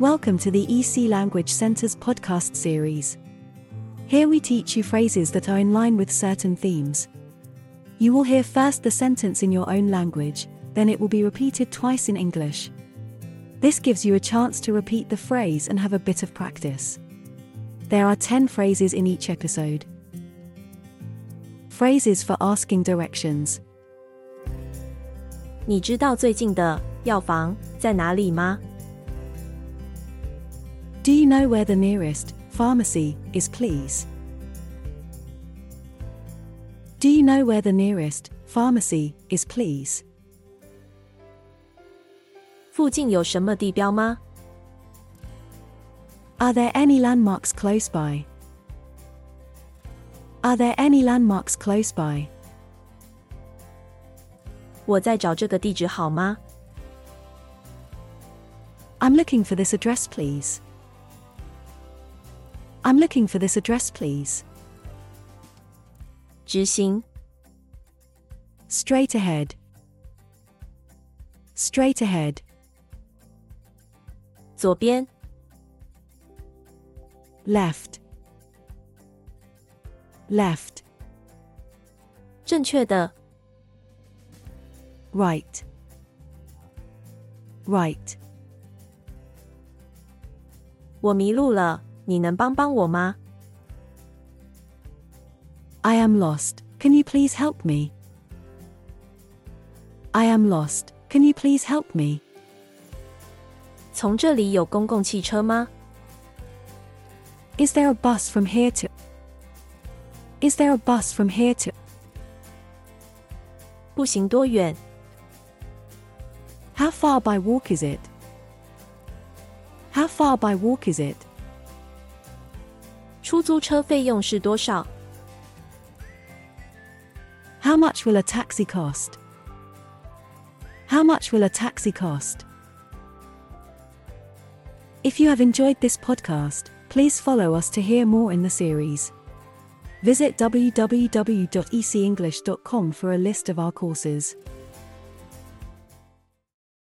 Welcome to the EC Language Center's podcast series. Here we teach you phrases that are in line with certain themes. You will hear first the sentence in your own language, then it will be repeated twice in English. This gives you a chance to repeat the phrase and have a bit of practice. There are 10 phrases in each episode. Phrases for asking directions. 你知道最近的药房在哪里吗？ Do you know where the nearest pharmacy is, please? Do you know where the nearest pharmacy is, please? 附近有什么地标吗？ Are there any landmarks close by? Are there any landmarks close by? 我在找这个地址好吗？ I'm looking for this address, please. I'm looking for this address, please. 直行， Straight ahead. Straight ahead. 左边， Left. Left. 正确的， Right. Right. 我迷路了， 你能帮帮我吗？ I am lost. Can you please help me? I am lost. Can you please help me? 从这里有公共汽车吗？ Is there a bus from here to? Is there a bus from here to? 步行多远？ How far by walk is it? How far by walk is it? 出租车费用是多少？ How much will a taxi cost? How much will a taxi cost? If you have enjoyed this podcast, please follow us to hear more in the series. Visit www.ecenglish.com for a list of our courses.